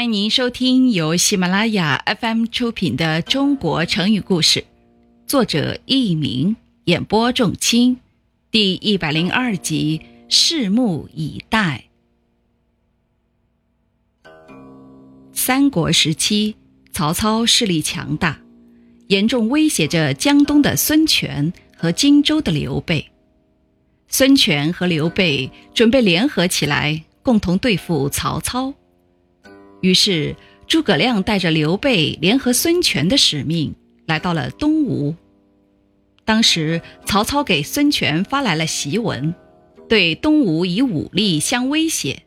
欢迎您收听由喜马拉雅 FM 出品的《中国成语故事》，作者佚名，演播仲卿，第一百零二集，拭目以待。三国时期，曹操势力强大，严重威胁着江东的孙权和荆州的刘备。孙权和刘备准备联合起来，共同对付曹操。于是，诸葛亮带着刘备联合孙权的使命，来到了东吴。当时，曹操给孙权发来了檄文，对东吴以武力相威胁。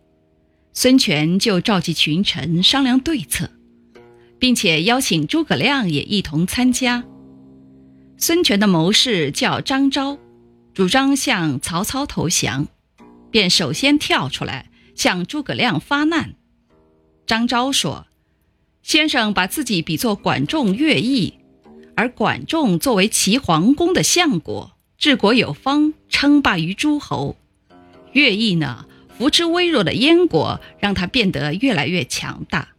孙权就召集群臣商量对策，并且邀请诸葛亮也一同参加。孙权的谋士叫张昭，主张向曹操投降，便首先跳出来向诸葛亮发难。张昭说：“先生把自己比作管仲、乐毅，而管仲作为齐桓公的相国，治国有方，称霸于诸侯；乐毅呢，扶持微弱的燕国，让他变得越来越强大。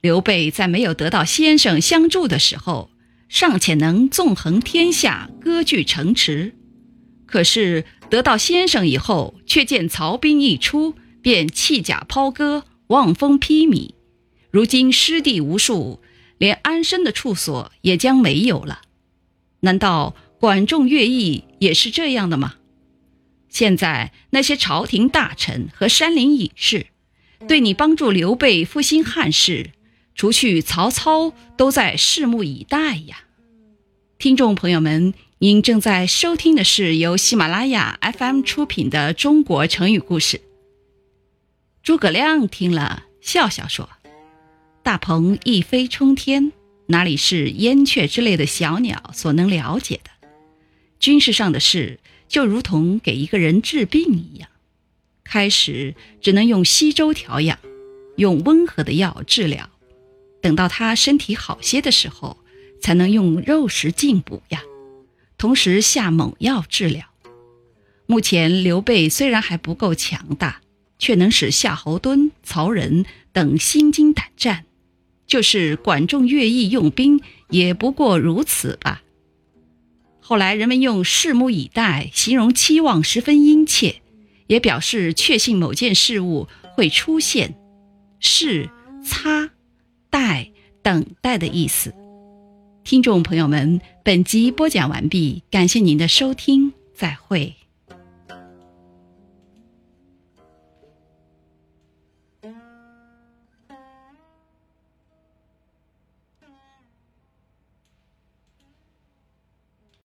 刘备在没有得到先生相助的时候，尚且能纵横天下，割据城池；可是得到先生以后，却见曹兵一出，便弃甲抛戈。”望风披靡，如今失地无数，连安身的处所也将没有了。难道管仲、乐毅也是这样的吗？现在那些朝廷大臣和山林隐士，对你帮助刘备复兴汉室，除去曹操，都在拭目以待呀。听众朋友们，您正在收听的是由喜马拉雅 FM 出品的《中国成语故事》。诸葛亮听了，笑笑说：“大鹏一飞冲天，哪里是燕雀之类的小鸟所能了解的？军事上的事，就如同给一个人治病一样，开始只能用稀粥调养，用温和的药治疗，等到他身体好些的时候，才能用肉食进补呀，同时下猛药治疗。目前刘备虽然还不够强大。”却能使夏侯惇、曹仁等心惊胆战，就是管仲、乐毅用兵也不过如此吧。后来人们用“拭目以待”形容期望十分殷切，也表示确信某件事物会出现。拭、擦、待、等待的意思。听众朋友们，本集播讲完毕，感谢您的收听，再会。